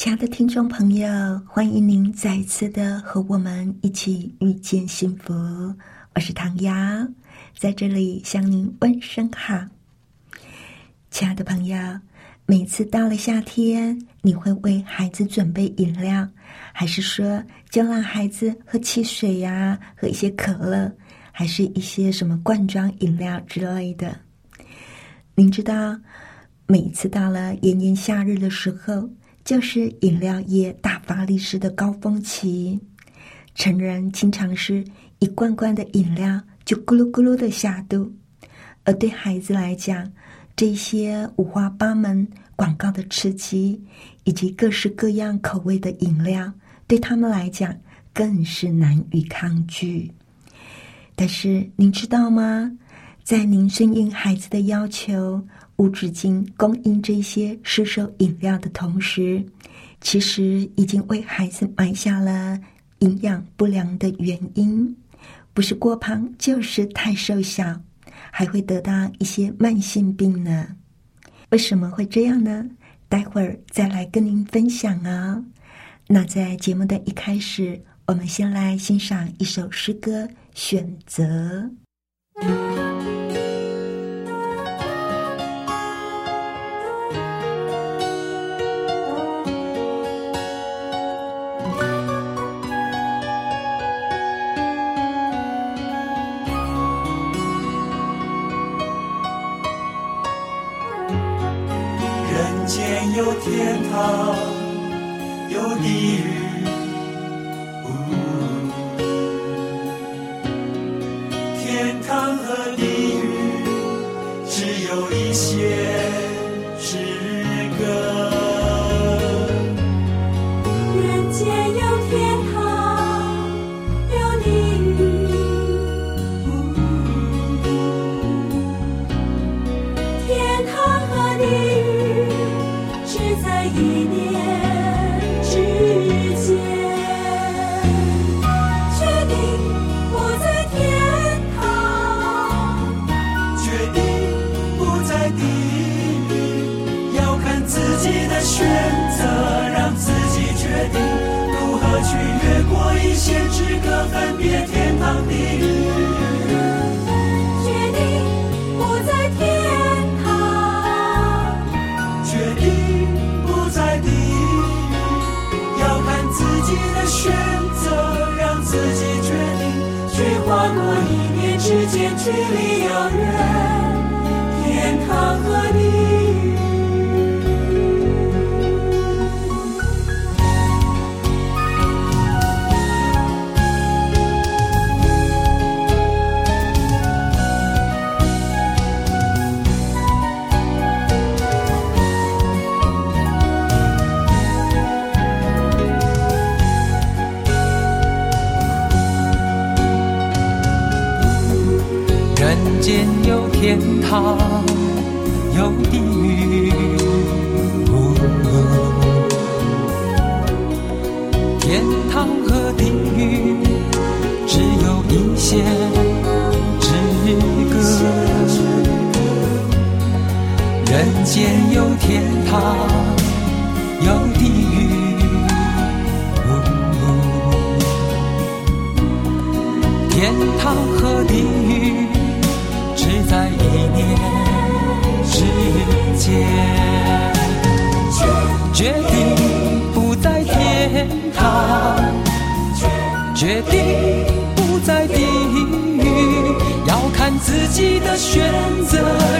亲爱的听众朋友，欢迎您再次的和我们一起遇见幸福。我是唐瑶，在这里向您问声好。亲爱的朋友，每次到了夏天，你会为孩子准备饮料，还是说就让孩子喝汽水呀，喝一些可乐，还是一些什么罐装饮料之类的？您知道，每次到了炎炎夏日的时候。就是饮料业大发利市的高峰期，成人经常是一罐罐的饮料就咕噜咕噜的下肚，而对孩子来讲，这些五花八门广告的刺激，以及各式各样口味的饮料，对他们来讲更是难以抗拒。但是您知道吗？在您顺应孩子的要求。无止境供应这些市售饮料的同时，其实已经为孩子埋下了营养不良的原因，不是过胖就是太瘦小，还会得到一些慢性病呢。为什么会这样呢？待会儿再来跟您分享啊。那在节目的一开始，我们先来欣赏一首诗歌《选择》。天堂，有地狱，决定不在地狱，要看自己的选择，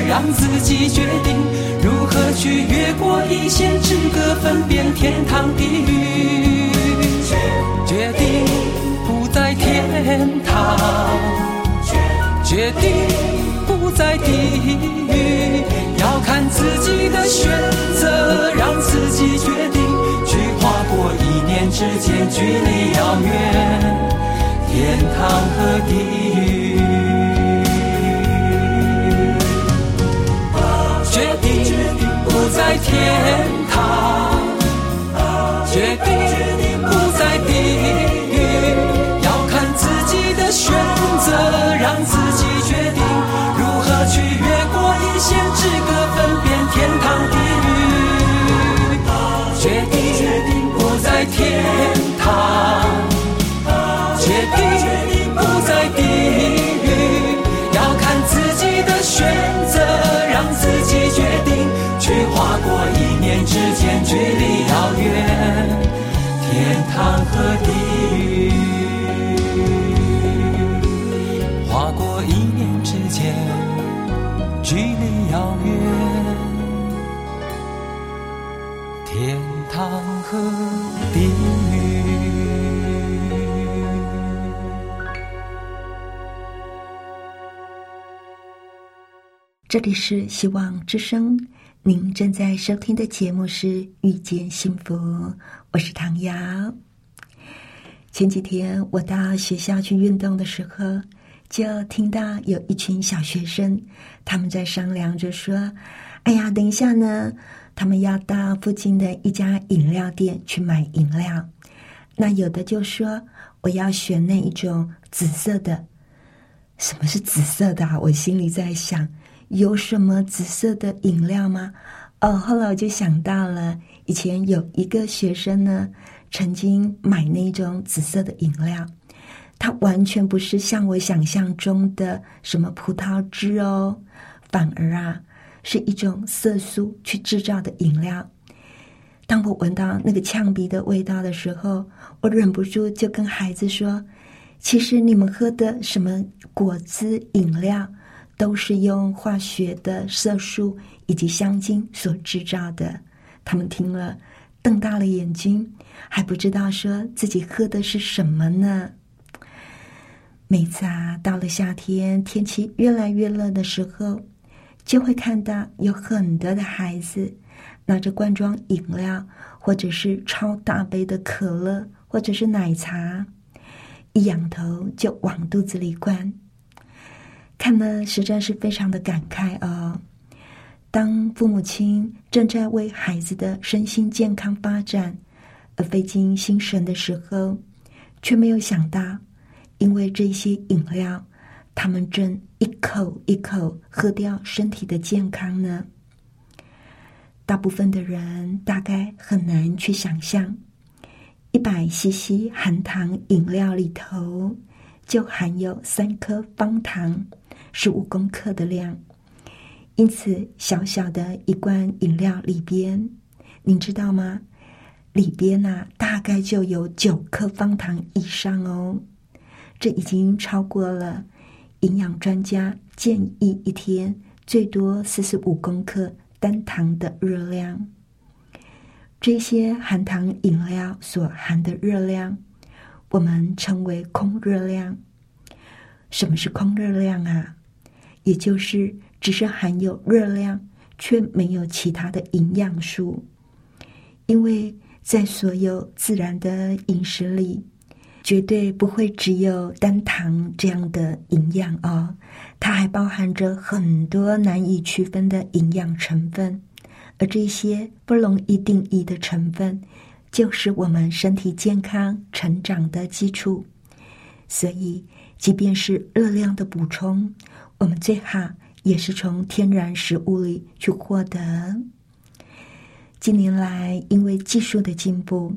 让自己决定如何去越过一线之隔，分辨天堂地狱。决定不在天堂，决定不。在地狱，要看自己的选择，让自己决定。去跨过之间，距离遥远，天堂和地狱。决定不在天堂，决定地狱。划过一念之间，距离遥远，天堂和地狱。这里是希望之声，您正在收听的节目是《遇见幸福》，我是唐瑶。前几天我到学校去运动的时候，就听到有一群小学生他们在商量着说：“哎呀，等一下呢，他们要到附近的一家饮料店去买饮料。那有的就说我要选那一种紫色的。什么是紫色的啊？我心里在想。”有什么紫色的饮料吗？哦，后来我就想到了，以前有一个学生呢，曾经买那种紫色的饮料，它完全不是像我想象中的什么葡萄汁哦，反而啊是一种色素去制造的饮料。当我闻到那个呛鼻的味道的时候，我忍不住就跟孩子说：“其实你们喝的什么果汁饮料？”都是用化学的色素以及香精所制造的。他们听了，瞪大了眼睛，还不知道说自己喝的是什么呢。每次啊，到了夏天，天气越来越热的时候，就会看到有很多的孩子拿着罐装饮料，或者是超大杯的可乐，或者是奶茶，一仰头就往肚子里灌。看了实在是非常的感慨哦。当父母亲正在为孩子的身心健康发展而费尽心神的时候，却没有想到，因为这些饮料，他们正一口一口喝掉身体的健康呢。大部分的人大概很难去想象，一百 CC 含糖饮料里头就含有三颗方糖。是五公克的量，因此小小的一罐饮料里边，您知道吗？里边呐，大概就有九克方糖以上哦。这已经超过了营养专家建议一天最多四十五公克单糖的热量。这些含糖饮料所含的热量，我们称为空热量。什么是空热量啊？也就是只是含有热量，却没有其他的营养素。因为在所有自然的饮食里，绝对不会只有单糖这样的营养哦，它还包含着很多难以区分的营养成分，而这些不容易定义的成分，就是我们身体健康成长的基础。所以，即便是热量的补充。我们最好也是从天然食物里去获得。近年来，因为技术的进步，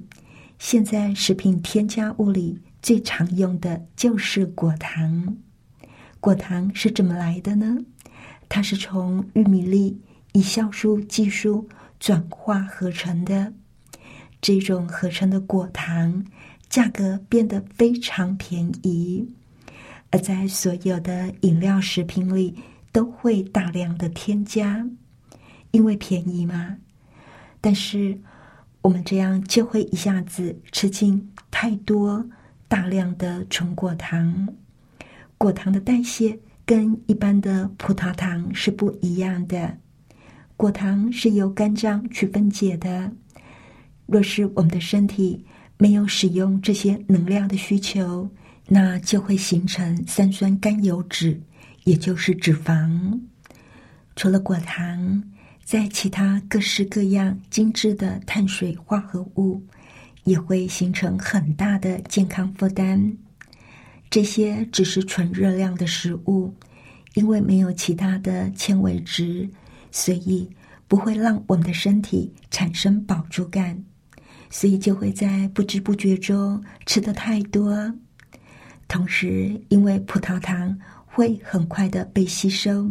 现在食品添加物里最常用的就是果糖。果糖是怎么来的呢？它是从玉米粒以酵素技术转化合成的。这种合成的果糖价格变得非常便宜。而在所有的饮料食品里，都会大量的添加，因为便宜嘛。但是我们这样就会一下子吃进太多大量的纯果糖。果糖的代谢跟一般的葡萄糖是不一样的。果糖是由肝脏去分解的。若是我们的身体没有使用这些能量的需求，那就会形成三酸甘油脂，也就是脂肪。除了果糖，在其他各式各样精致的碳水化合物，也会形成很大的健康负担。这些只是纯热量的食物，因为没有其他的纤维质，所以不会让我们的身体产生饱足感，所以就会在不知不觉中吃的太多。同时，因为葡萄糖会很快的被吸收，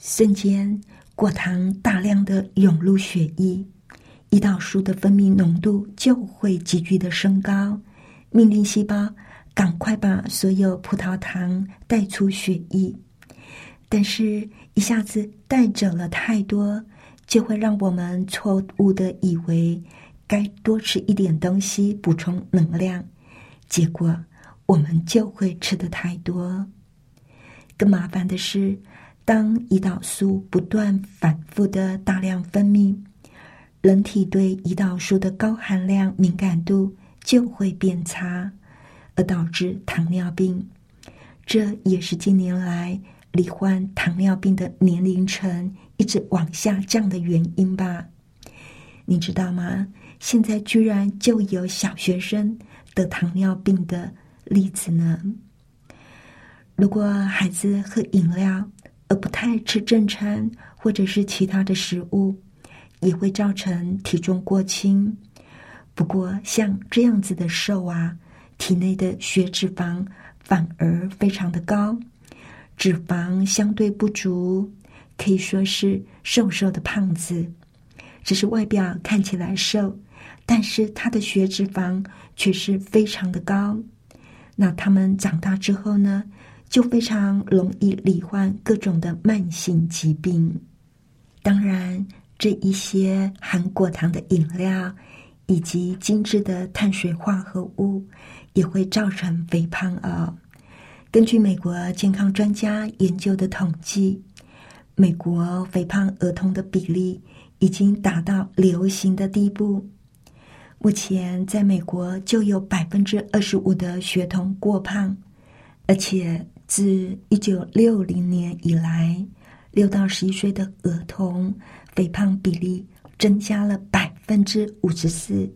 瞬间。果糖大量的涌入血液，胰岛素的分泌浓度就会急剧的升高，命令细胞赶快把所有葡萄糖带出血液。但是，一下子带走了太多，就会让我们错误的以为该多吃一点东西补充能量，结果我们就会吃的太多。更麻烦的是。当胰岛素不断反复的大量分泌，人体对胰岛素的高含量敏感度就会变差，而导致糖尿病。这也是近年来罹患糖尿病的年龄层一直往下降的原因吧？你知道吗？现在居然就有小学生得糖尿病的例子呢。如果孩子喝饮料，而不太吃正餐或者是其他的食物，也会造成体重过轻。不过，像这样子的瘦啊，体内的血脂肪反而非常的高，脂肪相对不足，可以说是瘦瘦的胖子。只是外表看起来瘦，但是他的血脂肪却是非常的高。那他们长大之后呢？就非常容易罹患各种的慢性疾病。当然，这一些含果糖的饮料以及精致的碳水化合物也会造成肥胖哦。根据美国健康专家研究的统计，美国肥胖儿童的比例已经达到流行的地步。目前，在美国就有百分之二十五的学童过胖，而且。自一九六零年以来，六到十一岁的儿童肥胖比例增加了百分之五十四，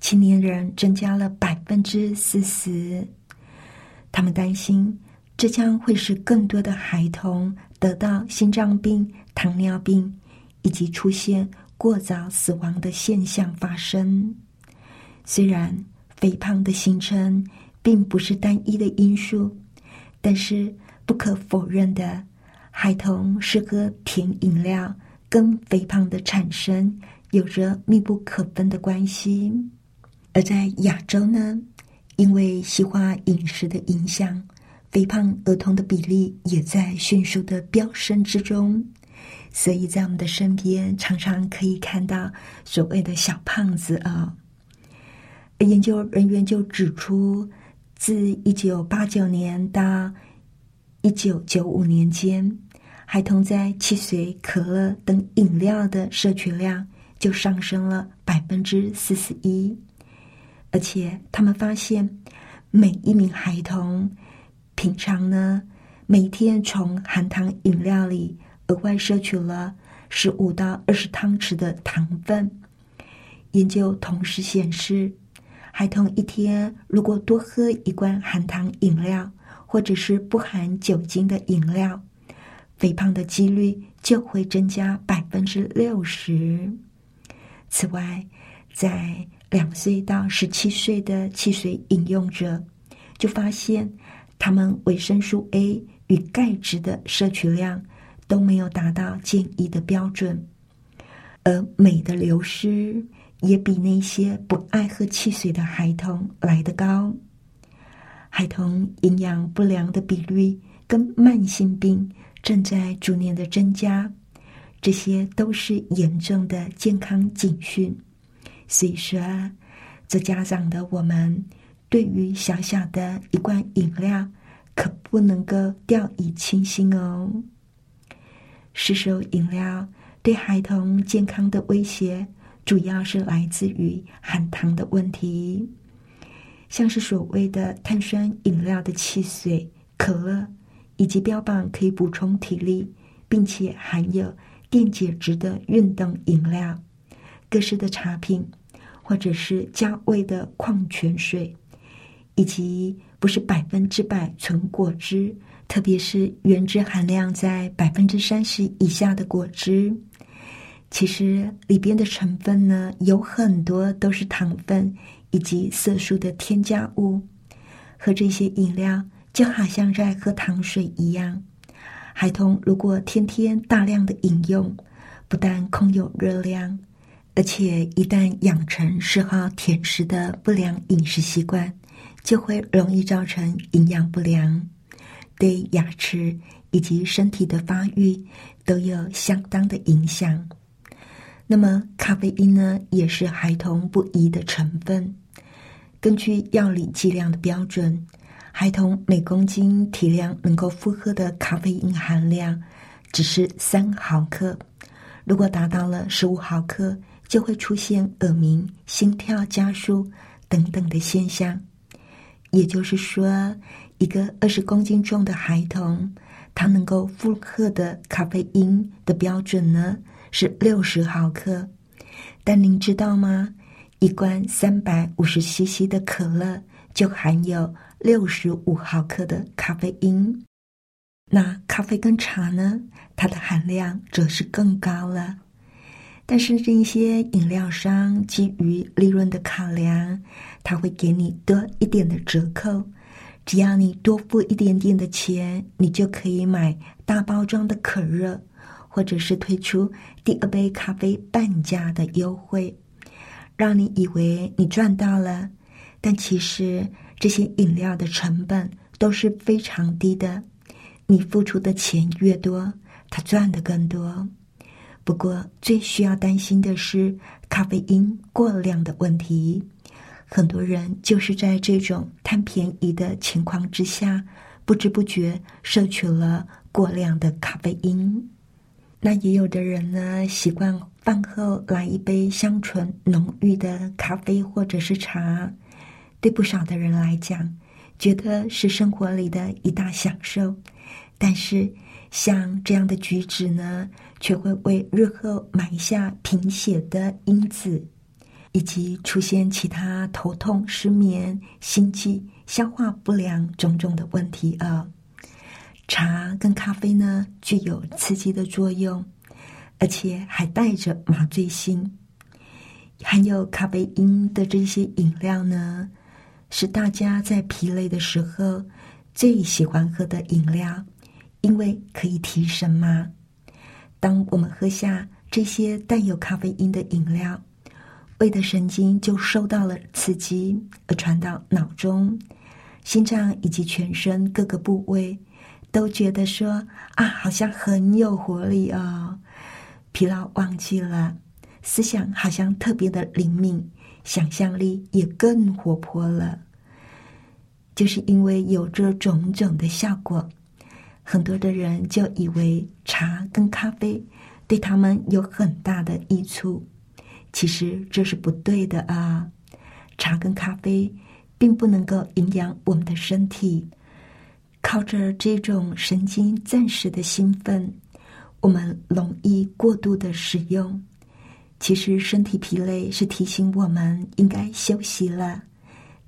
青年人增加了百分之四十。他们担心，这将会使更多的孩童得到心脏病、糖尿病，以及出现过早死亡的现象发生。虽然肥胖的形成并不是单一的因素。但是不可否认的，孩童是喝甜饮料跟肥胖的产生有着密不可分的关系。而在亚洲呢，因为西化饮食的影响，肥胖儿童的比例也在迅速的飙升之中。所以在我们的身边，常常可以看到所谓的小胖子啊。研究人员就指出。自一九八九年到一九九五年间，孩童在汽水、可乐等饮料的摄取量就上升了百分之四十一，而且他们发现，每一名孩童平常呢，每天从含糖饮料里额外摄取了十五到二十汤匙的糖分。研究同时显示。孩童一天如果多喝一罐含糖饮料，或者是不含酒精的饮料，肥胖的几率就会增加百分之六十。此外，在两岁到十七岁的汽水饮用者，就发现他们维生素 A 与钙质的摄取量都没有达到建议的标准，而镁的流失。也比那些不爱喝汽水的孩童来得高。孩童营养不良的比率跟慢性病正在逐年的增加，这些都是严重的健康警讯。所以说，做家长的我们，对于小小的一罐饮料，可不能够掉以轻心哦。吸收饮料。对孩童健康的威胁，主要是来自于含糖的问题，像是所谓的碳酸饮料的汽水、可乐，以及标榜可以补充体力，并且含有电解质的运动饮料、各式的茶品，或者是加味的矿泉水，以及不是百分之百纯果汁。特别是原汁含量在百分之三十以下的果汁，其实里边的成分呢有很多都是糖分以及色素的添加物。喝这些饮料就好像在喝糖水一样。孩童如果天天大量的饮用，不但空有热量，而且一旦养成嗜好甜食的不良饮食习惯，就会容易造成营养不良。对牙齿以及身体的发育都有相当的影响。那么，咖啡因呢，也是孩童不宜的成分。根据药理剂量的标准，孩童每公斤体量能够负荷的咖啡因含量只是三毫克。如果达到了十五毫克，就会出现耳鸣、心跳加速等等的现象。也就是说。一个二十公斤重的孩童，他能够负荷的咖啡因的标准呢是六十毫克。但您知道吗？一罐三百五十 CC 的可乐就含有六十五毫克的咖啡因。那咖啡跟茶呢，它的含量则是更高了。但是这些饮料商基于利润的考量，他会给你多一点的折扣。只要你多付一点点的钱，你就可以买大包装的可乐，或者是推出第二杯咖啡半价的优惠，让你以为你赚到了。但其实这些饮料的成本都是非常低的，你付出的钱越多，他赚的更多。不过最需要担心的是咖啡因过量的问题。很多人就是在这种贪便宜的情况之下，不知不觉摄取了过量的咖啡因。那也有的人呢，习惯饭后来一杯香醇浓郁的咖啡或者是茶，对不少的人来讲，觉得是生活里的一大享受。但是，像这样的举止呢，却会为日后埋下贫血的因子。以及出现其他头痛、失眠、心悸、消化不良种种的问题啊。茶跟咖啡呢，具有刺激的作用，而且还带着麻醉性。含有咖啡因的这些饮料呢，是大家在疲累的时候最喜欢喝的饮料，因为可以提神嘛。当我们喝下这些带有咖啡因的饮料，胃的神经就受到了刺激，而传到脑中、心脏以及全身各个部位，都觉得说啊，好像很有活力哦，疲劳忘记了，思想好像特别的灵敏，想象力也更活泼了。就是因为有这种种的效果，很多的人就以为茶跟咖啡对他们有很大的益处。其实这是不对的啊！茶跟咖啡并不能够营养我们的身体。靠着这种神经暂时的兴奋，我们容易过度的使用。其实身体疲累是提醒我们应该休息了，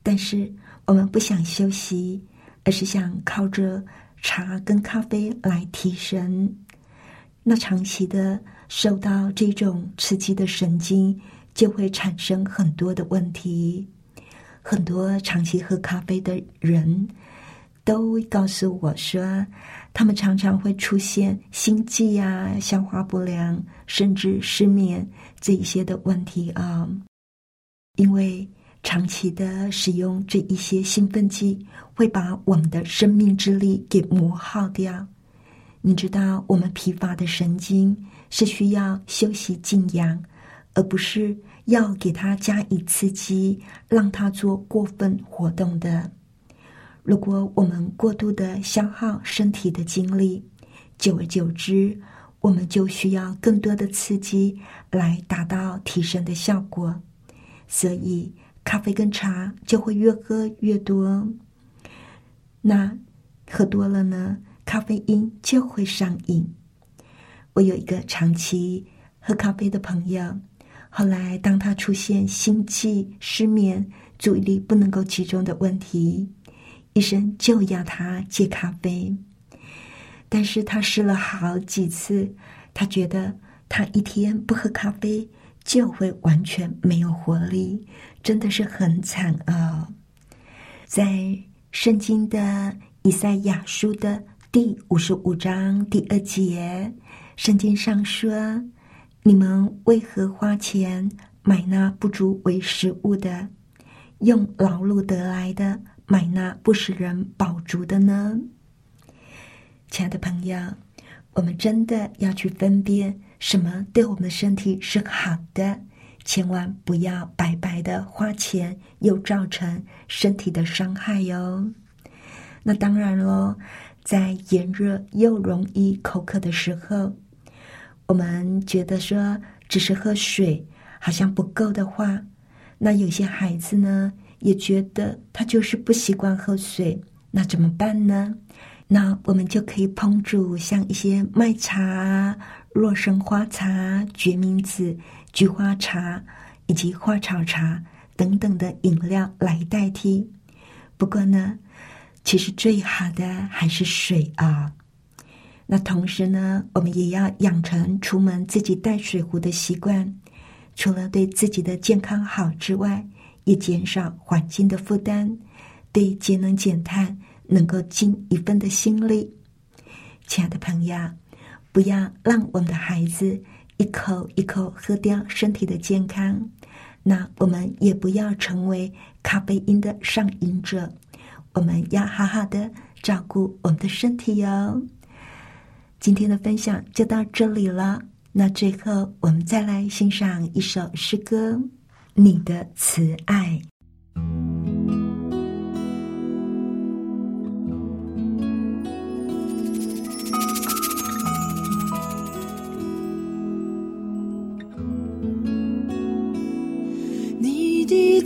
但是我们不想休息，而是想靠着茶跟咖啡来提神。那长期的。受到这种刺激的神经，就会产生很多的问题。很多长期喝咖啡的人都告诉我说，他们常常会出现心悸啊、消化不良，甚至失眠这一些的问题啊。因为长期的使用这一些兴奋剂，会把我们的生命之力给磨耗掉。你知道，我们疲乏的神经。是需要休息静养，而不是要给他加以刺激，让他做过分活动的。如果我们过度的消耗身体的精力，久而久之，我们就需要更多的刺激来达到提升的效果，所以咖啡跟茶就会越喝越多。那喝多了呢，咖啡因就会上瘾。我有一个长期喝咖啡的朋友，后来当他出现心悸、失眠、注意力不能够集中的问题，医生就要他戒咖啡。但是他试了好几次，他觉得他一天不喝咖啡就会完全没有活力，真的是很惨啊！在圣经的以赛亚书的第五十五章第二节，圣经上说：“你们为何花钱买那不足为食物的，用劳碌得来的买那不使人饱足的呢？”亲爱的朋友，我们真的要去分辨什么对我们身体是好的，千万不要白白的花钱，又造成身体的伤害哟。那当然喽，在炎热又容易口渴的时候，我们觉得说只是喝水好像不够的话，那有些孩子呢也觉得他就是不习惯喝水，那怎么办呢？那我们就可以烹煮像一些麦茶、洛神花茶、决明子、菊花茶以及花草茶等等的饮料来代替。不过呢，其实最好的还是水啊。那同时呢，我们也要养成出门自己带水壶的习惯，除了对自己的健康好之外，也减少环境的负担，对节能减碳。能够尽一份的心力，亲爱的朋友，不要让我们的孩子一口一口喝掉身体的健康。那我们也不要成为咖啡因的上瘾者。我们要好好的照顾我们的身体哟。今天的分享就到这里了。那最后，我们再来欣赏一首诗歌《你的慈爱》。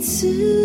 慈